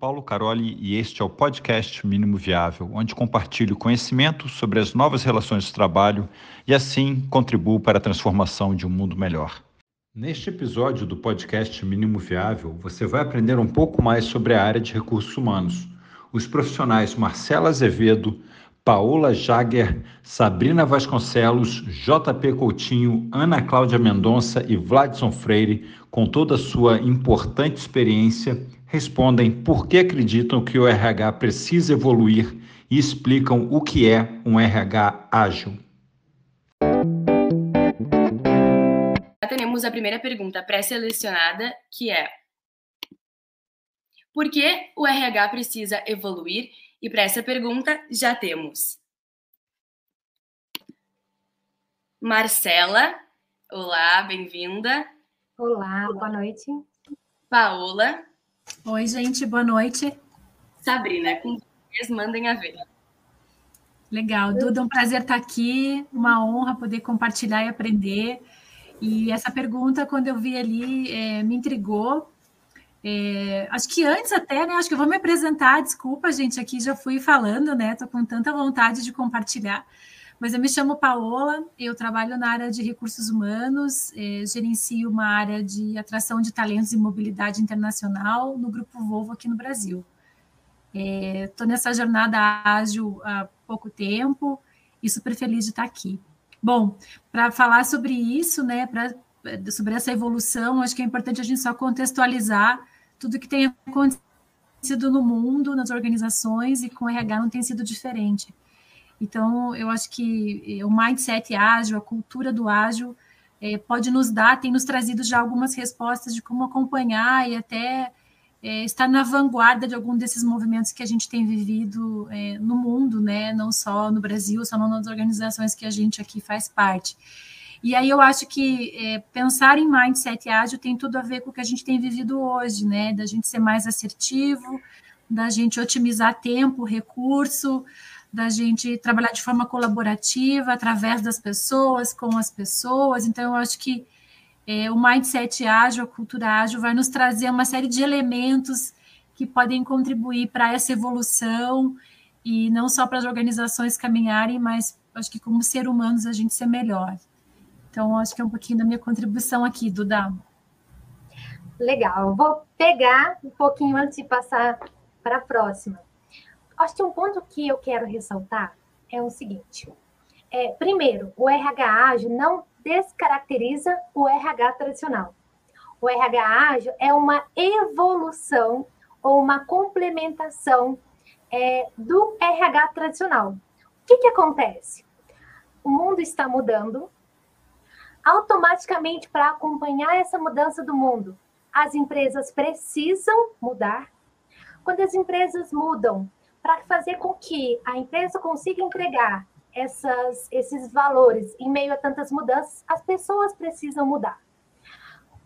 Paulo Caroli e este é o podcast Mínimo Viável, onde compartilho conhecimento sobre as novas relações de trabalho e assim contribuo para a transformação de um mundo melhor. Neste episódio do podcast Mínimo Viável, você vai aprender um pouco mais sobre a área de recursos humanos. Os profissionais Marcela Azevedo, Paola Jager, Sabrina Vasconcelos, JP Coutinho, Ana Cláudia Mendonça e Vladson Freire, com toda a sua importante experiência, respondem por que acreditam que o RH precisa evoluir e explicam o que é um RH ágil. Temos a primeira pergunta pré-selecionada, que é: Por que o RH precisa evoluir e para essa pergunta, já temos Marcela. Olá, bem-vinda. Olá, boa noite. Paola. Oi, gente, boa noite. Sabrina, com vocês, mandem a ver. Legal, Duda, um prazer estar aqui, uma honra poder compartilhar e aprender. E essa pergunta, quando eu vi ali, é, me intrigou, é, acho que antes até, né? Acho que eu vou me apresentar. Desculpa, gente, aqui já fui falando, né? Estou com tanta vontade de compartilhar. Mas eu me chamo Paola, eu trabalho na área de recursos humanos, é, gerencio uma área de atração de talentos e mobilidade internacional no Grupo Volvo aqui no Brasil. Estou é, nessa jornada ágil há pouco tempo e super feliz de estar aqui. Bom, para falar sobre isso, né, pra, sobre essa evolução, acho que é importante a gente só contextualizar tudo que tem acontecido no mundo, nas organizações, e com RH não tem sido diferente. Então, eu acho que o mindset ágil, a cultura do ágil, é, pode nos dar, tem nos trazido já algumas respostas de como acompanhar e até é, estar na vanguarda de algum desses movimentos que a gente tem vivido é, no mundo, né? não só no Brasil, só nas organizações que a gente aqui faz parte. E aí eu acho que pensar em mindset ágil tem tudo a ver com o que a gente tem vivido hoje, né? Da gente ser mais assertivo, da gente otimizar tempo, recurso, da gente trabalhar de forma colaborativa através das pessoas, com as pessoas. Então, eu acho que é, o mindset ágil, a cultura ágil, vai nos trazer uma série de elementos que podem contribuir para essa evolução e não só para as organizações caminharem, mas acho que como ser humanos a gente ser melhor. Então, acho que é um pouquinho da minha contribuição aqui, Duda. Legal. Vou pegar um pouquinho antes de passar para a próxima. Acho que um ponto que eu quero ressaltar é o seguinte. É, primeiro, o RH ágil não descaracteriza o RH tradicional. O RH ágil é uma evolução ou uma complementação é, do RH tradicional. O que, que acontece? O mundo está mudando, automaticamente para acompanhar essa mudança do mundo, as empresas precisam mudar. Quando as empresas mudam, para fazer com que a empresa consiga entregar essas, esses valores em meio a tantas mudanças, as pessoas precisam mudar.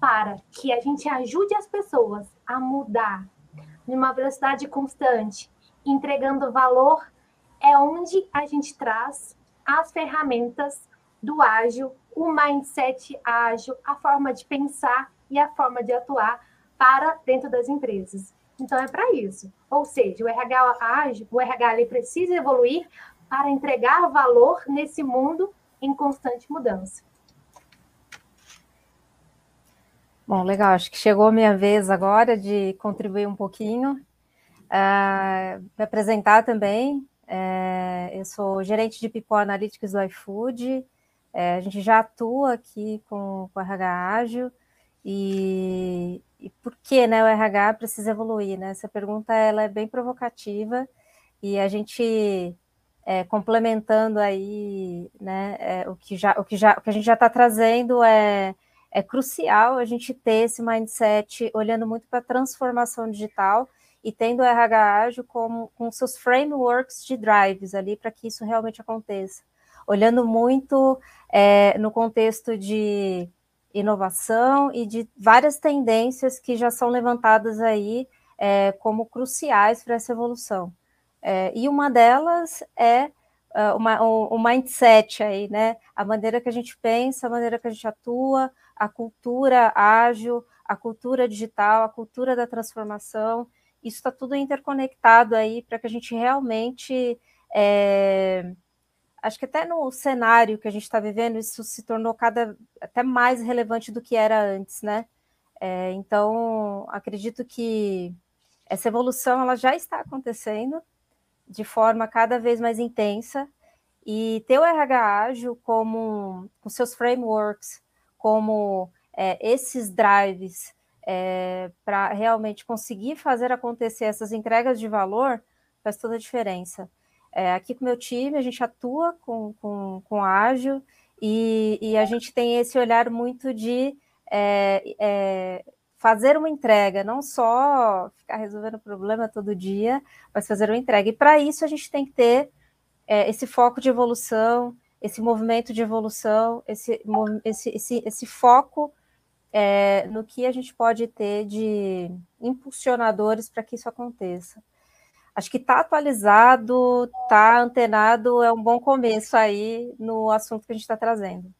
Para que a gente ajude as pessoas a mudar numa velocidade constante, entregando valor, é onde a gente traz as ferramentas do ágil, o mindset ágil, a forma de pensar e a forma de atuar para dentro das empresas. Então é para isso. Ou seja, o RH ágil, o RH ele precisa evoluir para entregar valor nesse mundo em constante mudança. Bom, legal. Acho que chegou a minha vez agora de contribuir um pouquinho. Uh, me apresentar também. Uh, eu sou gerente de People Analytics do iFood. É, a gente já atua aqui com, com o RH ágil e, e por que né, o RH precisa evoluir? Né? Essa pergunta ela é bem provocativa e a gente é, complementando aí né, é, o, que já, o, que já, o que a gente já está trazendo é, é crucial a gente ter esse mindset olhando muito para a transformação digital e tendo o RH ágil como, com seus frameworks de drives ali para que isso realmente aconteça olhando muito é, no contexto de inovação e de várias tendências que já são levantadas aí é, como cruciais para essa evolução. É, e uma delas é uh, uma, um, um, mindset aí, né? A maneira que a gente pensa, a maneira que a gente atua, a cultura ágil, a cultura digital, a cultura da transformação. isso está tudo interconectado aí para que a gente realmente. É, acho que até no cenário que a gente está vivendo, isso se tornou cada até mais relevante do que era antes, né? É, então, acredito que essa evolução ela já está acontecendo de forma cada vez mais intensa e ter o RH ágil como com seus frameworks, como é, esses drives é, para realmente conseguir fazer acontecer essas entregas de valor faz toda a diferença. É, aqui com o meu time, a gente atua com, com, com ágil e, e a gente tem esse olhar muito de é, é, fazer uma entrega, não só ficar resolvendo problema todo dia, mas fazer uma entrega. E para isso a gente tem que ter é, esse foco de evolução, esse movimento de evolução, esse, esse, esse, esse foco é, no que a gente pode ter de impulsionadores para que isso aconteça. Acho que está atualizado, está antenado, é um bom começo aí no assunto que a gente está trazendo.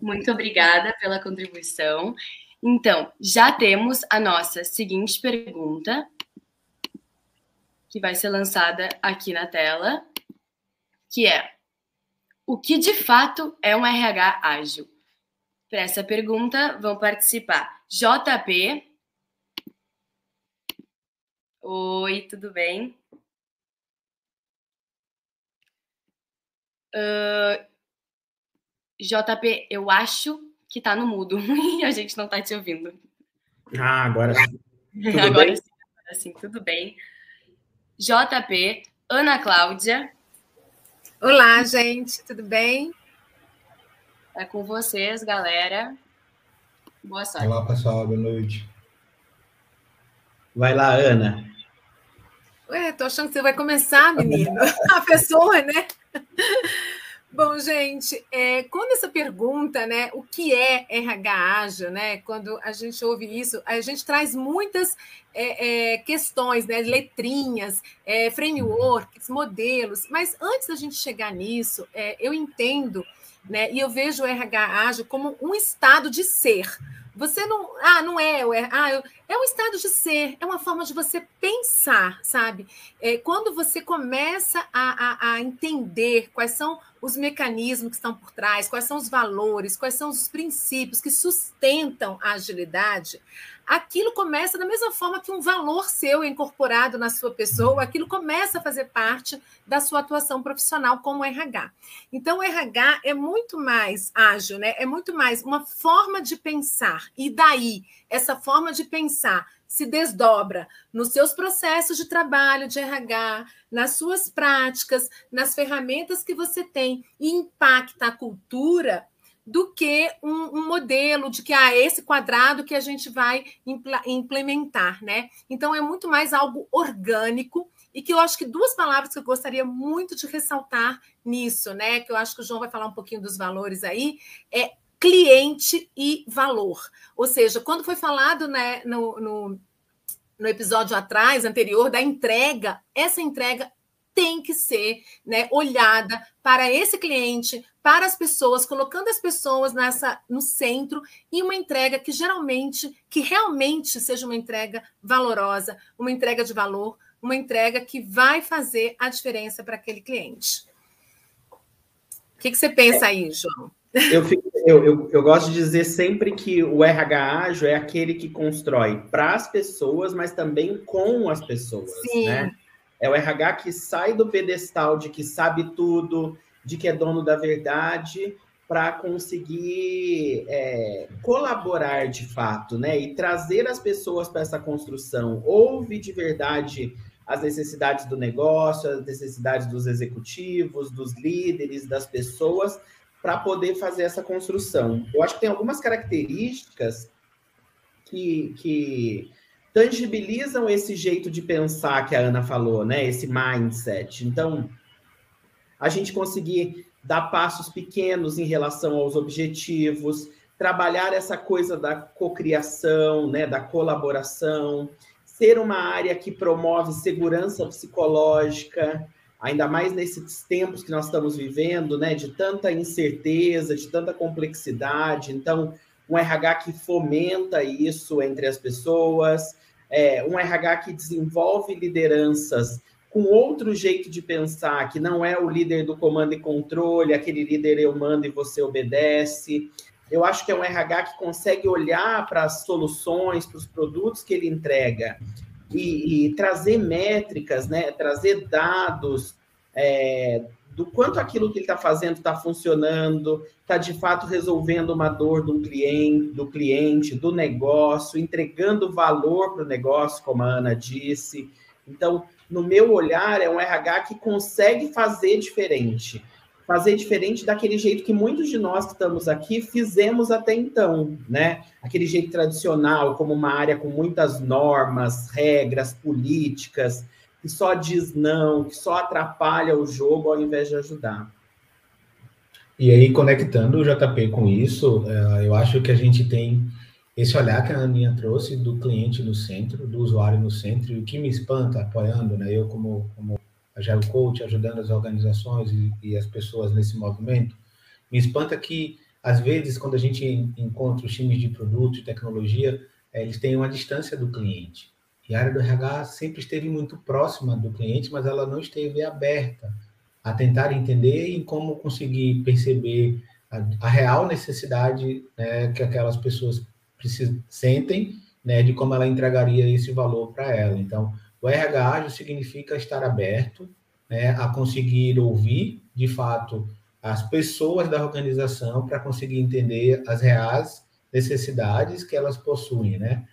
Muito obrigada pela contribuição. Então, já temos a nossa seguinte pergunta, que vai ser lançada aqui na tela, que é: o que de fato é um RH ágil? Para essa pergunta vão participar JP. Oi, tudo bem? Uh, JP, eu acho que tá no mudo e a gente não tá te ouvindo. Ah, agora sim. Tudo agora bem? sim, agora sim, tudo bem. JP, Ana Cláudia. Olá, gente, tudo bem? É com vocês, galera. Boa sorte. Olá, pessoal, boa noite. Vai lá, Ana. Ué, tô achando que você vai começar, menino. A pessoa, né? Bom, gente, é, quando essa pergunta, né, o que é RH ágil, né, quando a gente ouve isso, a gente traz muitas é, é, questões, né, letrinhas, é, frameworks, modelos, mas antes da gente chegar nisso, é, eu entendo, né, e eu vejo o RH ágil como um estado de ser, você não. Ah, não é. é ah, eu, é um estado de ser, é uma forma de você pensar, sabe? É, quando você começa a, a, a, entender quais são os mecanismos que estão por trás, quais são os valores, quais são os princípios que sustentam a agilidade, aquilo começa da mesma forma que um valor seu é incorporado na sua pessoa, aquilo começa a fazer parte da sua atuação profissional como RH. Então, o RH é muito mais ágil, né? é muito mais uma forma de pensar. E daí, essa forma de pensar se desdobra nos seus processos de trabalho de RH, nas suas práticas, nas ferramentas que você tem e impacta a cultura do que um, um, modelo de que ah, esse quadrado que a gente vai implementar, né? Então é muito mais algo orgânico e que eu acho que duas palavras que eu gostaria muito de ressaltar nisso, né? Que eu acho que o João vai falar um pouquinho dos valores aí, é cliente e valor. Ou seja, quando foi falado né, no, no, no episódio atrás, anterior, da entrega, essa entrega tem que ser né, olhada para esse cliente, para as pessoas, colocando as pessoas nessa no centro e uma entrega que geralmente, que realmente seja uma entrega valorosa, uma entrega de valor, uma entrega que vai fazer a diferença para aquele cliente. O que, que você pensa aí, João? Eu, fico, eu, eu, eu, gosto de dizer sempre que o RH ágil é aquele que constrói para as pessoas, mas também com as pessoas. Sim. Né? É o RH que sai do pedestal de que sabe tudo, de que é dono da verdade, para conseguir é, colaborar de fato, né? E trazer as pessoas para essa construção. Ouve de verdade as necessidades do negócio, as necessidades dos executivos, dos líderes, das pessoas, para poder fazer essa construção. Eu acho que tem algumas características que, que tangibilizam esse jeito de pensar que a Ana falou, né? Esse mindset. Então, a gente conseguir dar passos pequenos em relação aos objetivos, trabalhar essa coisa da cocriação, né, da colaboração, ser uma área que promove segurança psicológica, ainda mais nesses tempos que nós estamos vivendo, né, de tanta incerteza, de tanta complexidade. Então, um RH que fomenta isso entre as pessoas, é, um RH que desenvolve lideranças com outro jeito de pensar, que não é o líder do comando e controle, aquele líder eu mando e você obedece. Eu acho que é um RH que consegue olhar para as soluções, para os produtos que ele entrega e, e trazer métricas, né? trazer dados é, do quanto aquilo que ele está fazendo está funcionando, está de fato resolvendo uma dor do cliente, do cliente, do negócio, entregando valor para o negócio, como a Ana disse. Então, no meu olhar, é um RH que consegue fazer diferente. Fazer diferente daquele jeito que muitos de nós que estamos aqui fizemos até então, né? Aquele jeito tradicional, como uma área com muitas normas, regras, políticas, que só diz não, que só atrapalha o jogo ao invés de ajudar. E aí, conectando o JP com isso, é, eu acho que a gente tem esse olhar que a Aninha trouxe do cliente no centro, do usuário no centro, e o que me espanta, apoiando, né, eu como, como Agile Coach, ajudando as organizações e, e, as pessoas nesse movimento, me espanta que, às vezes, quando a gente encontra os times de produto, de tecnologia, é, eles têm uma distância do cliente. E a área do RH sempre esteve muito próxima do cliente, mas ela não esteve aberta a tentar entender e como conseguir perceber a, a real necessidade né, que aquelas pessoas sentem, né, de como ela entregaria esse valor para ela. Então, o RH ágil significa estar aberto né, a conseguir ouvir, de fato, as pessoas da organização para conseguir entender as reais necessidades que elas possuem, né?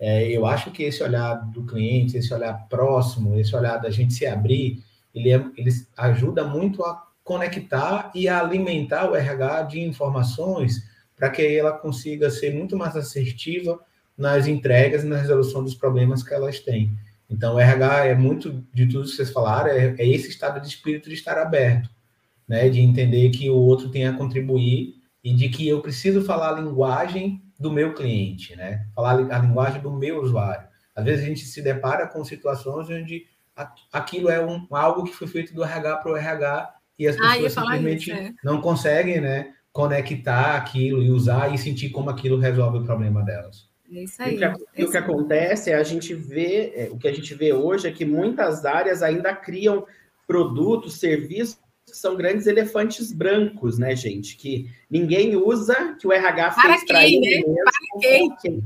É, eu acho que esse olhar do cliente, esse olhar próximo, esse olhar da gente se abrir, ele, é, ele ajuda muito a conectar e a alimentar o RH de informações para que ela consiga ser muito mais assertiva nas entregas e na resolução dos problemas que elas têm. Então, o RH é muito de tudo que vocês falaram, é, é esse estado de espírito de estar aberto, né? de entender que o outro tem a contribuir e de que eu preciso falar a linguagem do meu cliente, né? Falar a linguagem do meu usuário. Às vezes a gente se depara com situações onde aquilo é um, algo que foi feito do RH para o RH e as ah, pessoas simplesmente isso, é. não conseguem, né, conectar aquilo e usar e sentir como aquilo resolve o problema delas. É isso aí. O que, é o que acontece é a gente vê, é, o que a gente vê hoje é que muitas áreas ainda criam produtos, serviços que são grandes elefantes brancos, né, gente? Que ninguém usa, que o RH fez para ele né? mesmo. Quem?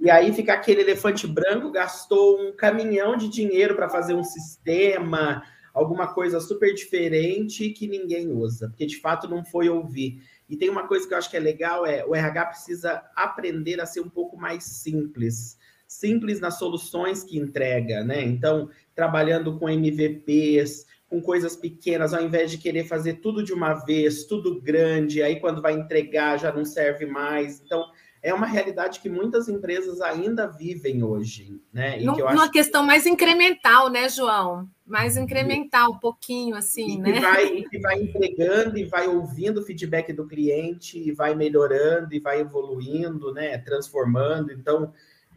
E aí fica aquele elefante branco, gastou um caminhão de dinheiro para fazer um sistema, alguma coisa super diferente que ninguém usa, porque de fato não foi ouvir. E tem uma coisa que eu acho que é legal, é o RH precisa aprender a ser um pouco mais simples. Simples nas soluções que entrega, né? Então, trabalhando com MVPs, com coisas pequenas, ao invés de querer fazer tudo de uma vez, tudo grande, aí quando vai entregar já não serve mais. Então, é uma realidade que muitas empresas ainda vivem hoje, né? E que uma acho... questão mais incremental, né, João? Mais incremental, um pouquinho assim, e né? Que vai, e que vai entregando e vai ouvindo o feedback do cliente e vai melhorando e vai evoluindo, né? Transformando. Então,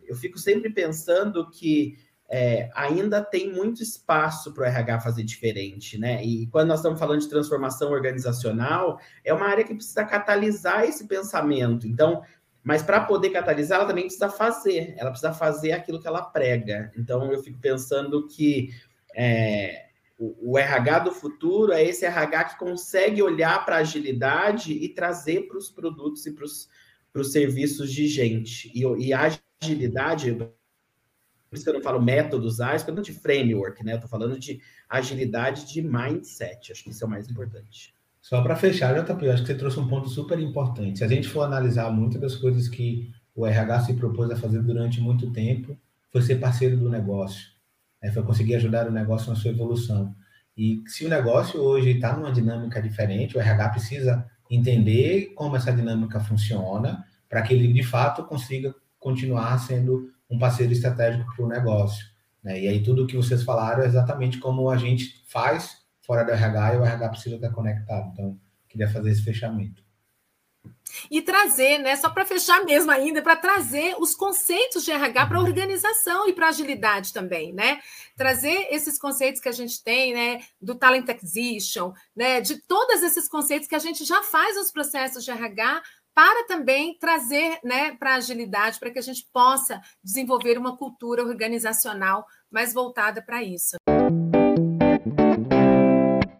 eu fico sempre pensando que é, ainda tem muito espaço para o RH fazer diferente, né? E quando nós estamos falando de transformação organizacional, é uma área que precisa catalisar esse pensamento. Então, mas para poder catalisar, ela também precisa fazer, ela precisa fazer aquilo que ela prega. Então, eu fico pensando que é, o, o, RH do futuro é esse RH que consegue olhar para a agilidade e trazer para os produtos e para os serviços de gente. E, e a agilidade por isso que eu não falo métodos ágeis, porque eu não de framework, né? Eu estou falando de agilidade de mindset. Acho que isso é o mais importante. Só para fechar, JP, acho que você trouxe um ponto super importante. Se a gente for analisar muitas das coisas que o RH se propôs a fazer durante muito tempo, foi ser parceiro do negócio, né? foi conseguir ajudar o negócio na sua evolução. E se o negócio hoje está numa dinâmica diferente, o RH precisa entender como essa dinâmica funciona para que ele de fato consiga continuar sendo um parceiro estratégico para o negócio. Né? E aí tudo o que vocês falaram é exatamente como a gente faz fora do RH e o RH precisa estar conectado. Então, queria fazer esse fechamento. E trazer, né, só para fechar mesmo ainda, para trazer os conceitos de RH para a organização e para a agilidade também, né? Trazer esses conceitos que a gente tem, né, do talent acquisition, né, de todos esses conceitos que a gente já faz nos processos de RH para também trazer né, para a agilidade, para que a gente possa desenvolver uma cultura organizacional mais voltada para isso.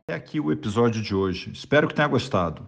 É aqui o episódio de hoje. Espero que tenha gostado.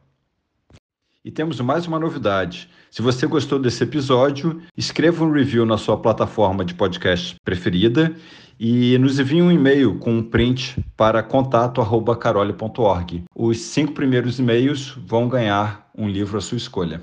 E temos mais uma novidade. Se você gostou desse episódio, escreva um review na sua plataforma de podcast preferida e nos envie um e-mail com um print para contato@carole.org. Os cinco primeiros e-mails vão ganhar um livro à sua escolha.